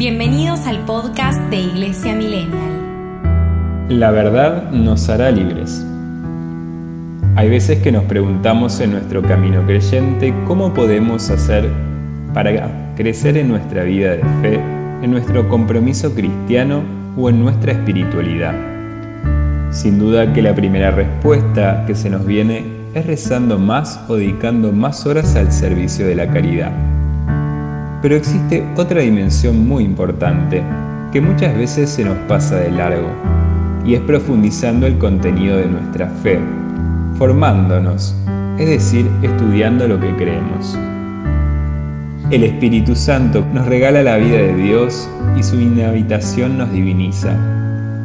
Bienvenidos al podcast de Iglesia Millennial. La verdad nos hará libres. Hay veces que nos preguntamos en nuestro camino creyente cómo podemos hacer para crecer en nuestra vida de fe, en nuestro compromiso cristiano o en nuestra espiritualidad. Sin duda que la primera respuesta que se nos viene es rezando más o dedicando más horas al servicio de la caridad. Pero existe otra dimensión muy importante que muchas veces se nos pasa de largo y es profundizando el contenido de nuestra fe, formándonos, es decir, estudiando lo que creemos. El Espíritu Santo nos regala la vida de Dios y su inhabitación nos diviniza,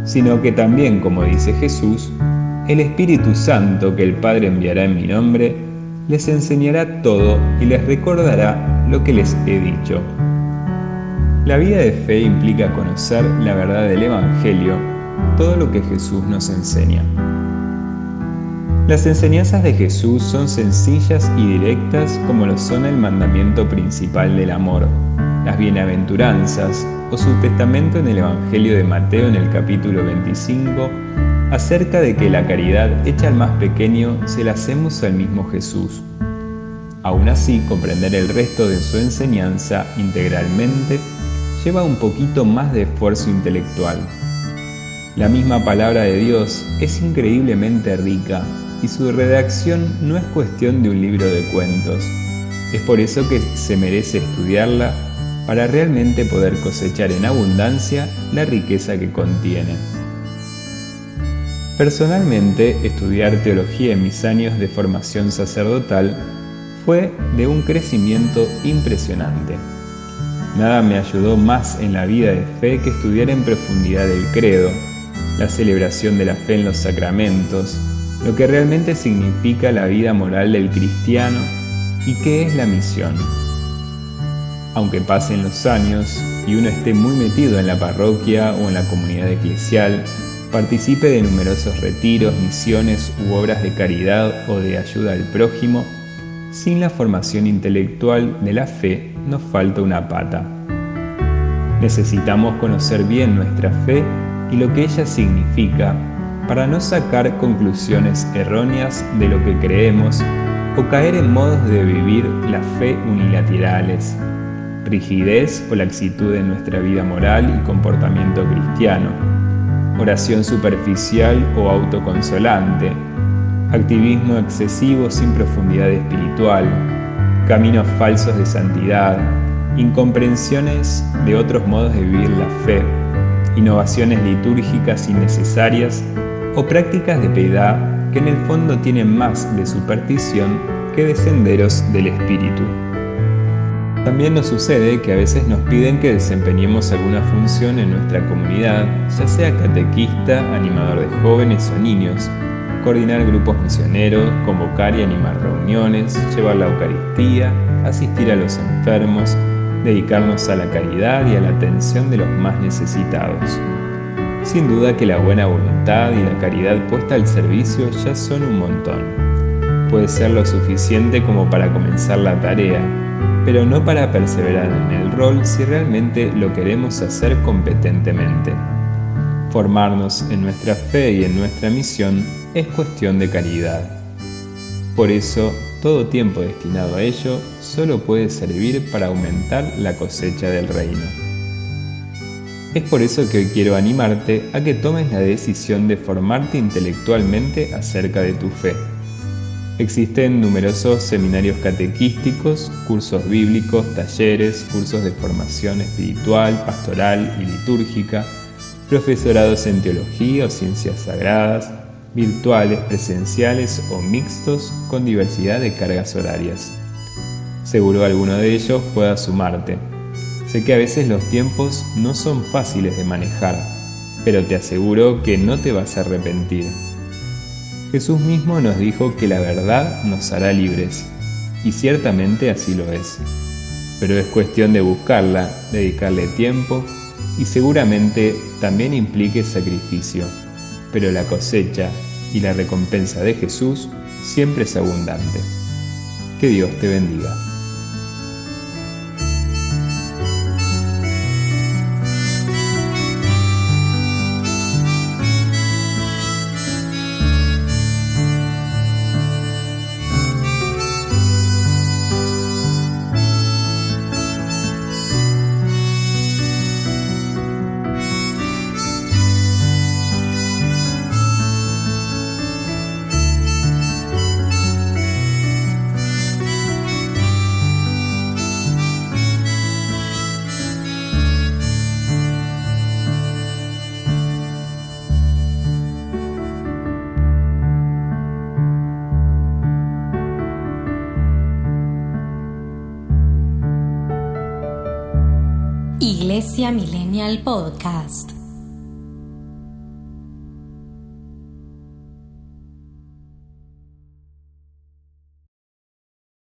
sino que también, como dice Jesús, el Espíritu Santo que el Padre enviará en mi nombre, les enseñará todo y les recordará lo que les he dicho. La vida de fe implica conocer la verdad del Evangelio, todo lo que Jesús nos enseña. Las enseñanzas de Jesús son sencillas y directas como lo son el mandamiento principal del amor, las bienaventuranzas o su testamento en el Evangelio de Mateo en el capítulo 25 acerca de que la caridad hecha al más pequeño se la hacemos al mismo Jesús. Aún así, comprender el resto de su enseñanza integralmente lleva un poquito más de esfuerzo intelectual. La misma palabra de Dios es increíblemente rica y su redacción no es cuestión de un libro de cuentos. Es por eso que se merece estudiarla para realmente poder cosechar en abundancia la riqueza que contiene. Personalmente, estudiar teología en mis años de formación sacerdotal fue de un crecimiento impresionante. Nada me ayudó más en la vida de fe que estudiar en profundidad el credo, la celebración de la fe en los sacramentos, lo que realmente significa la vida moral del cristiano y qué es la misión. Aunque pasen los años y uno esté muy metido en la parroquia o en la comunidad eclesial, participe de numerosos retiros, misiones u obras de caridad o de ayuda al prójimo, sin la formación intelectual de la fe nos falta una pata. Necesitamos conocer bien nuestra fe y lo que ella significa para no sacar conclusiones erróneas de lo que creemos o caer en modos de vivir la fe unilaterales, rigidez o laxitud en nuestra vida moral y comportamiento cristiano oración superficial o autoconsolante, activismo excesivo sin profundidad espiritual, caminos falsos de santidad, incomprensiones de otros modos de vivir la fe, innovaciones litúrgicas innecesarias o prácticas de piedad que en el fondo tienen más de superstición que de senderos del espíritu. También nos sucede que a veces nos piden que desempeñemos alguna función en nuestra comunidad, ya sea catequista, animador de jóvenes o niños, coordinar grupos misioneros, convocar y animar reuniones, llevar la Eucaristía, asistir a los enfermos, dedicarnos a la caridad y a la atención de los más necesitados. Sin duda que la buena voluntad y la caridad puesta al servicio ya son un montón. Puede ser lo suficiente como para comenzar la tarea, pero no para perseverar en el rol si realmente lo queremos hacer competentemente. Formarnos en nuestra fe y en nuestra misión es cuestión de caridad. Por eso, todo tiempo destinado a ello solo puede servir para aumentar la cosecha del reino. Es por eso que hoy quiero animarte a que tomes la decisión de formarte intelectualmente acerca de tu fe Existen numerosos seminarios catequísticos, cursos bíblicos, talleres, cursos de formación espiritual, pastoral y litúrgica, profesorados en teología o ciencias sagradas, virtuales, presenciales o mixtos con diversidad de cargas horarias. Seguro alguno de ellos pueda sumarte. Sé que a veces los tiempos no son fáciles de manejar, pero te aseguro que no te vas a arrepentir. Jesús mismo nos dijo que la verdad nos hará libres, y ciertamente así lo es. Pero es cuestión de buscarla, dedicarle tiempo, y seguramente también implique sacrificio. Pero la cosecha y la recompensa de Jesús siempre es abundante. Que Dios te bendiga. Iglesia Millennial Podcast.